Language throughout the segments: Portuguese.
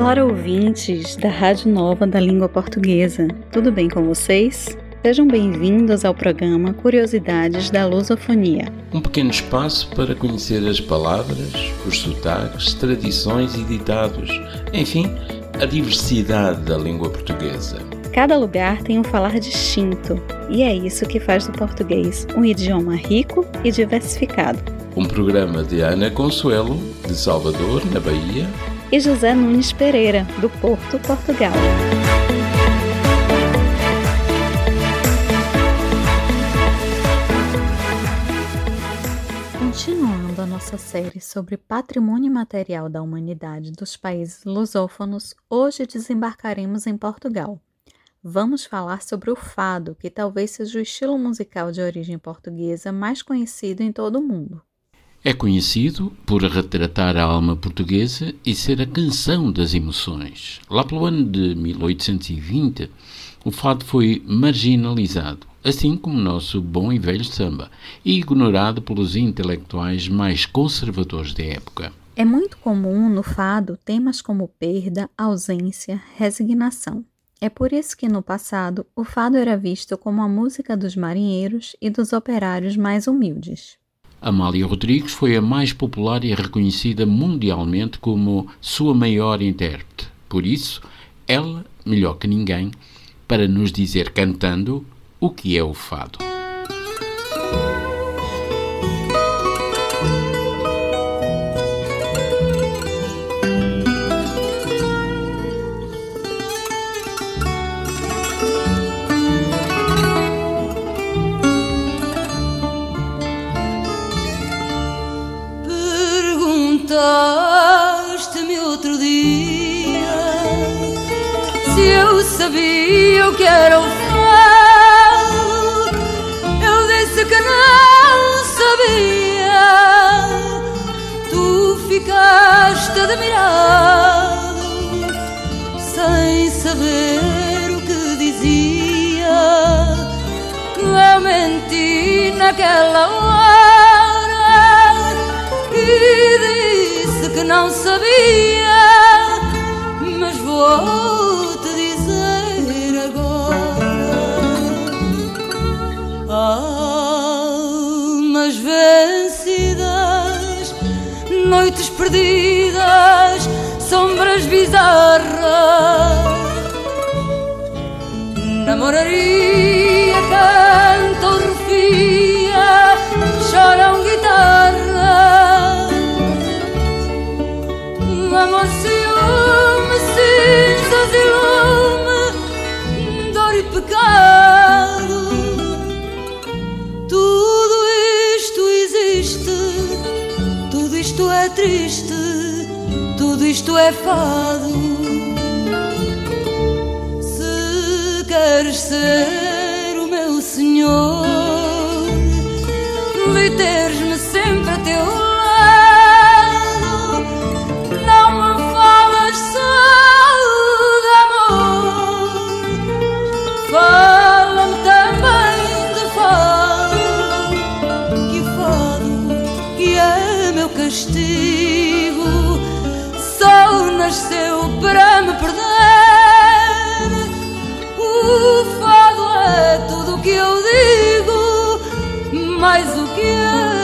Olá, ouvintes da Rádio Nova da Língua Portuguesa. Tudo bem com vocês? Sejam bem-vindos ao programa Curiosidades da Lusofonia. Um pequeno espaço para conhecer as palavras, os sotaques, tradições e ditados, enfim, a diversidade da língua portuguesa. Cada lugar tem um falar distinto, e é isso que faz do português um idioma rico e diversificado. Um programa de Ana Consuelo, de Salvador, na Bahia, e José Nunes Pereira, do Porto, Portugal. Continuando a nossa série sobre patrimônio material da humanidade dos países lusófonos, hoje desembarcaremos em Portugal. Vamos falar sobre o fado, que talvez seja o estilo musical de origem portuguesa mais conhecido em todo o mundo. É conhecido por retratar a alma portuguesa e ser a canção das emoções. Lá pelo ano de 1820, o fado foi marginalizado, assim como o nosso bom e velho samba, e ignorado pelos intelectuais mais conservadores da época. É muito comum no fado temas como perda, ausência, resignação. É por isso que no passado o fado era visto como a música dos marinheiros e dos operários mais humildes. Amália Rodrigues foi a mais popular e reconhecida mundialmente como sua maior intérprete. Por isso, ela, melhor que ninguém, para nos dizer cantando o que é o fado. Sabia o que era o fado. Eu disse que não sabia. Tu ficaste admirado sem saber o que dizia. Eu menti naquela hora e disse que não sabia, mas vou perdidas, sombras bizarras. Namoraria, isto é fado. Se queres ser o meu senhor e teres-me mais o que eu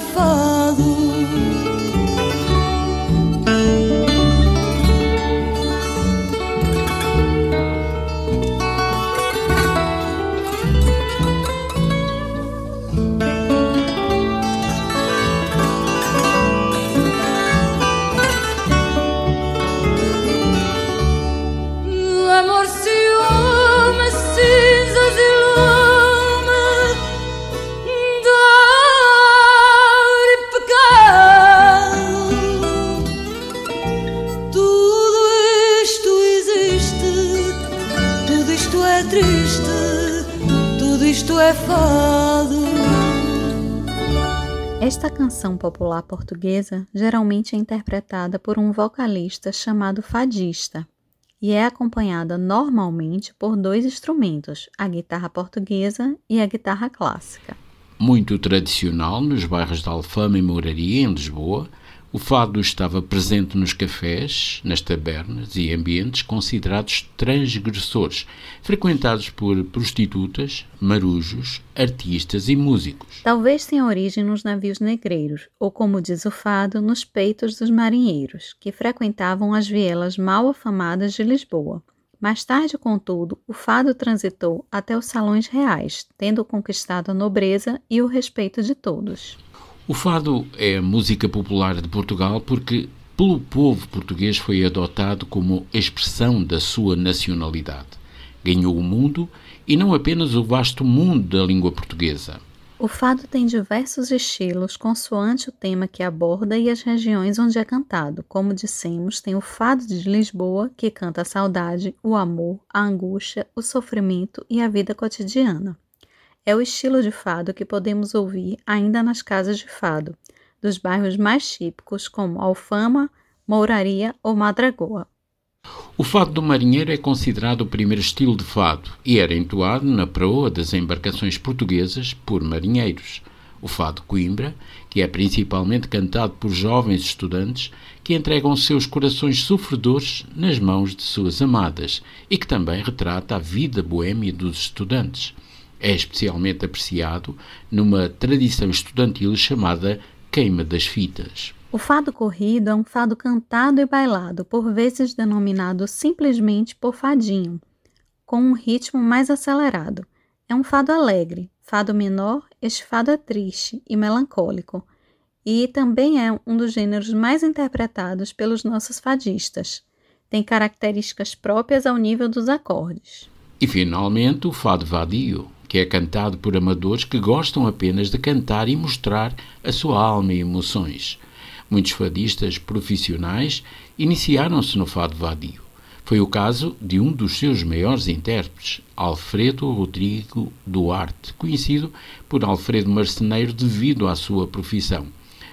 tudo isto canção popular portuguesa geralmente é interpretada por um vocalista chamado fadista e é acompanhada normalmente por dois instrumentos, a guitarra portuguesa e a guitarra clássica. Muito tradicional nos bairros de Alfama e Mouraria, em Lisboa, o fado estava presente nos cafés, nas tabernas e ambientes considerados transgressores, frequentados por prostitutas, marujos, artistas e músicos. Talvez tenha origem nos navios negreiros, ou como diz o fado, nos peitos dos marinheiros, que frequentavam as vielas mal afamadas de Lisboa. Mais tarde, contudo, o fado transitou até os salões reais, tendo conquistado a nobreza e o respeito de todos. O fado é música popular de Portugal porque, pelo povo português, foi adotado como expressão da sua nacionalidade. Ganhou o mundo e não apenas o vasto mundo da língua portuguesa. O fado tem diversos estilos consoante o tema que aborda e as regiões onde é cantado. Como dissemos, tem o fado de Lisboa, que canta a saudade, o amor, a angústia, o sofrimento e a vida cotidiana. É o estilo de fado que podemos ouvir ainda nas casas de fado, dos bairros mais típicos como Alfama, Mouraria ou Madragoa. O fado do marinheiro é considerado o primeiro estilo de fado e era entoado na proa das embarcações portuguesas por marinheiros. O fado Coimbra, que é principalmente cantado por jovens estudantes que entregam seus corações sofredores nas mãos de suas amadas e que também retrata a vida boêmia dos estudantes é especialmente apreciado numa tradição estudantil chamada queima das fitas. O fado corrido é um fado cantado e bailado, por vezes denominado simplesmente por fadinho, com um ritmo mais acelerado. É um fado alegre, fado menor, este fado é triste e melancólico, e também é um dos gêneros mais interpretados pelos nossos fadistas. Tem características próprias ao nível dos acordes. E finalmente o fado vadio, que é cantado por amadores que gostam apenas de cantar e mostrar a sua alma e emoções. Muitos fadistas profissionais iniciaram-se no fado vadio. Foi o caso de um dos seus maiores intérpretes, Alfredo Rodrigo Duarte, conhecido por Alfredo Marceneiro devido à sua profissão.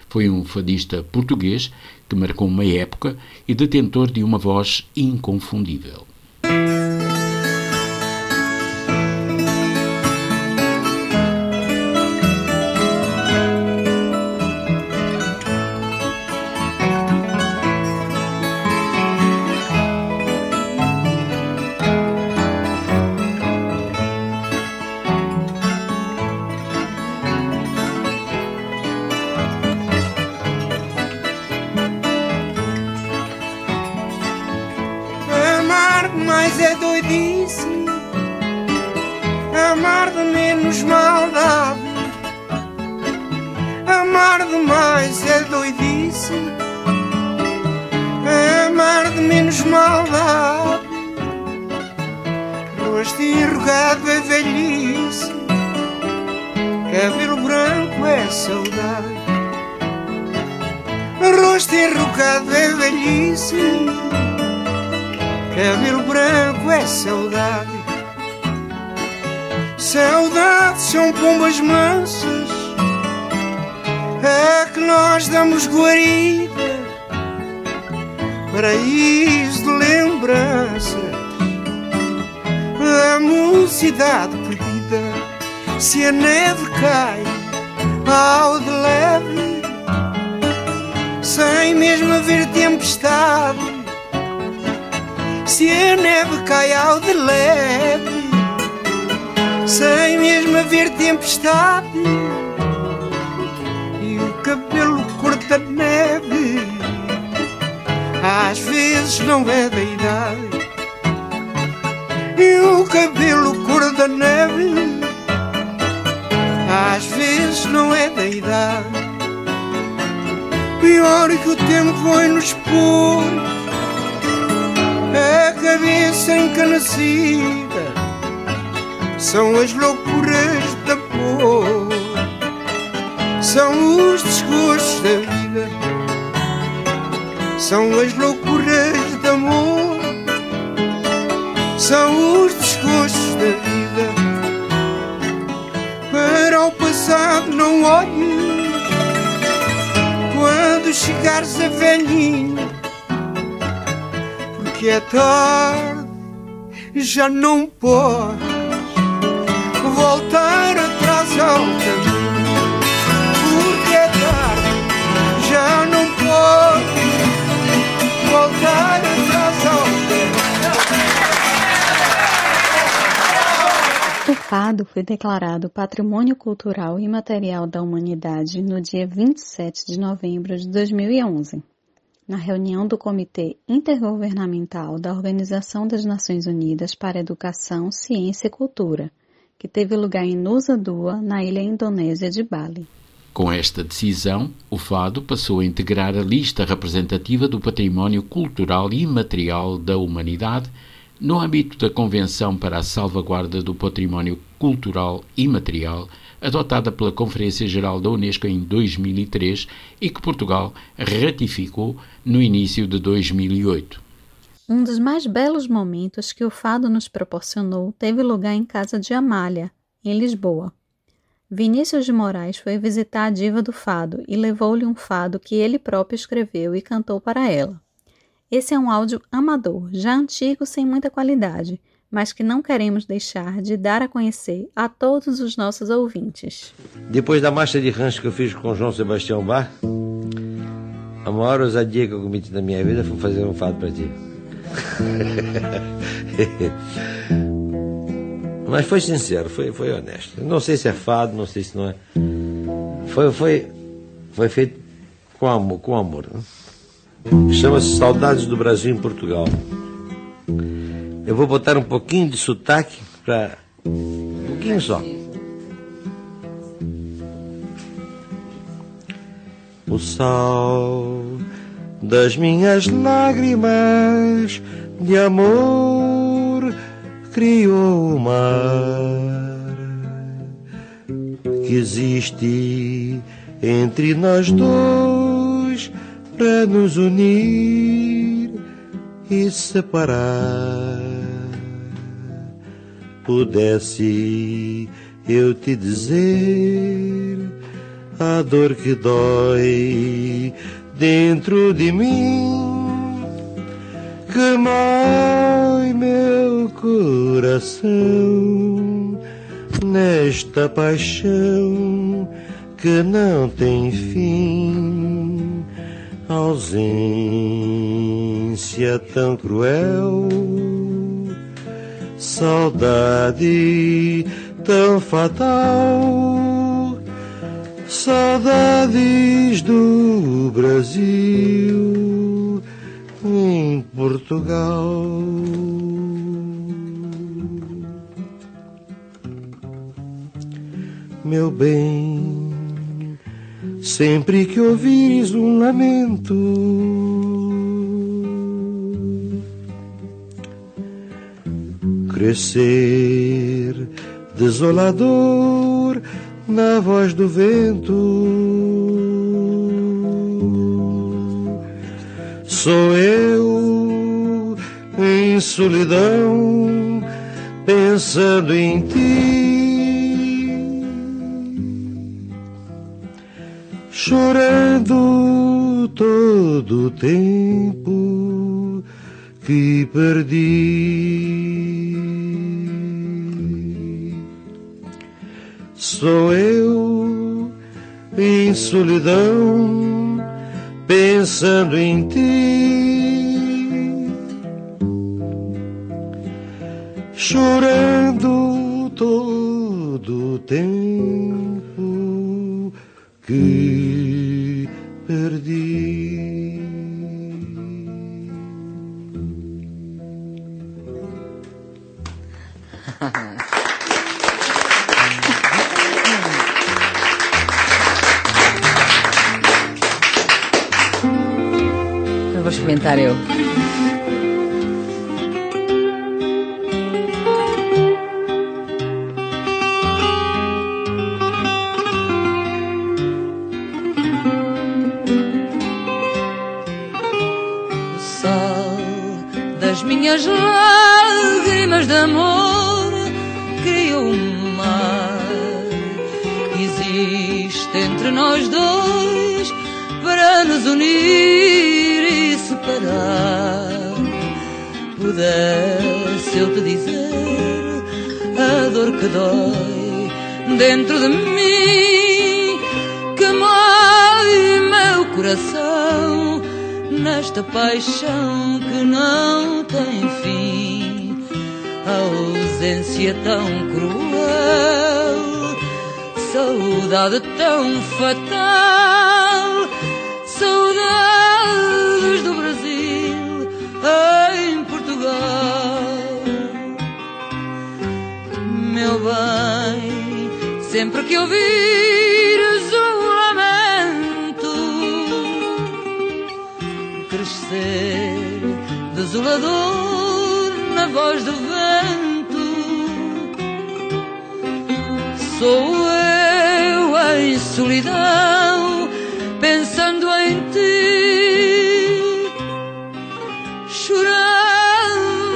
Foi um fadista português que marcou uma época e detentor de uma voz inconfundível. É doidice, amar de menos maldade. Amar demais é doidice, amar de menos maldade. Rosto enrugado é velhice, cabelo branco é saudade. Rosto enrugado é velhice Cabelo saudade. Saudade são pombas mansas É que nós damos guarida Paraíso de lembranças. A mocidade perdida Se a neve cai ao de leve Sem mesmo haver tempestade se a neve cai ao de leve, sem mesmo haver tempestade, e o cabelo cor da neve, às vezes não é da idade, e o cabelo cor da neve, às vezes não é da idade. Pior que o tempo vai nos pôr cabeça encanecida são as loucuras da cor, são os desgostos da vida, são as loucuras de amor, são os desgostos da vida. Para o passado não olhes quando chegares a velhinho porque é tarde, já não podes voltar atrás ao caminho, porque é tarde, já não podes voltar atrás ao caminho. O fado foi declarado Patrimônio Cultural e Material da Humanidade no dia 27 de novembro de 2011, na reunião do Comitê Intergovernamental da Organização das Nações Unidas para Educação, Ciência e Cultura, que teve lugar em Nusa Dua, na ilha indonésia de Bali. Com esta decisão, o fado passou a integrar a lista representativa do património cultural e imaterial da humanidade no âmbito da Convenção para a Salvaguarda do Património Cultural e Material, adotada pela Conferência Geral da Unesco em 2003 e que Portugal ratificou no início de 2008. Um dos mais belos momentos que o fado nos proporcionou teve lugar em casa de Amália, em Lisboa. Vinícius de Moraes foi visitar a diva do fado e levou-lhe um fado que ele próprio escreveu e cantou para ela. Esse é um áudio amador, já antigo sem muita qualidade, mas que não queremos deixar de dar a conhecer a todos os nossos ouvintes. Depois da marcha de rancho que eu fiz com João Sebastião Bar, a maior ousadia que eu cometi na minha vida foi fazer um fado para ti. Mas foi sincero, foi, foi honesto. Não sei se é fado, não sei se não é. Foi, foi, foi feito com amor. Com amor né? Chama-se Saudades do Brasil em Portugal. Eu vou botar um pouquinho de sotaque para. Um pouquinho só. O sol das minhas lágrimas de amor criou o mar que existe entre nós dois para nos unir e separar. Pudesse eu te dizer a dor que dói dentro de mim, que mói meu coração nesta paixão que não tem fim. Ausência tão cruel, saudade tão fatal, saudades do Brasil em Portugal. Meu bem, sempre que ouvires um lamento. Crescer desolador na voz do vento. Sou eu em solidão, pensando em ti. chorando todo o tempo que perdi. Sou eu em solidão, pensando em ti, chorando todo o tempo que perdi. Minhas lágrimas de amor criou um mar existe entre nós dois para nos unir e separar. Pudesse eu te dizer a dor que dói dentro de mim, que mói meu coração nesta paixão que não tem fim. A ausência tão cruel, saudade tão fatal, saudades do Brasil em Portugal. Meu bem, sempre que ouvires desolador na voz do vento, sou eu em solidão pensando em ti, chorando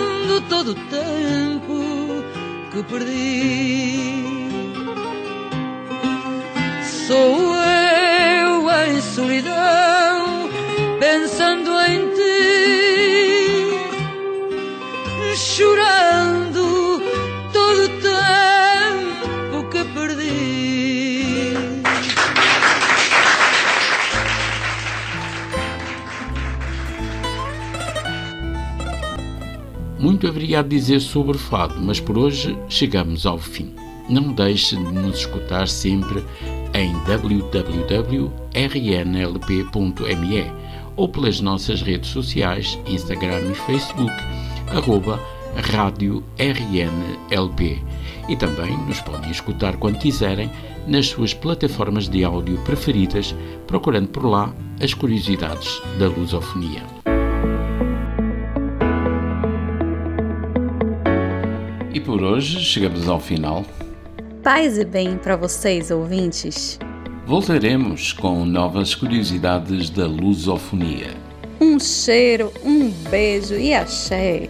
todo o tempo que perdi. Muito haveria a dizer sobre o fado, mas por hoje chegamos ao fim. Não deixe de nos escutar sempre em www.rnlp.me ou pelas nossas redes sociais, Instagram e Facebook, arroba Rádio RNLP. E também nos podem escutar quando quiserem nas suas plataformas de áudio preferidas, procurando por lá as curiosidades da lusofonia. Hoje chegamos ao final. Paz e bem para vocês, ouvintes. Voltaremos com novas curiosidades da lusofonia. Um cheiro, um beijo e axé.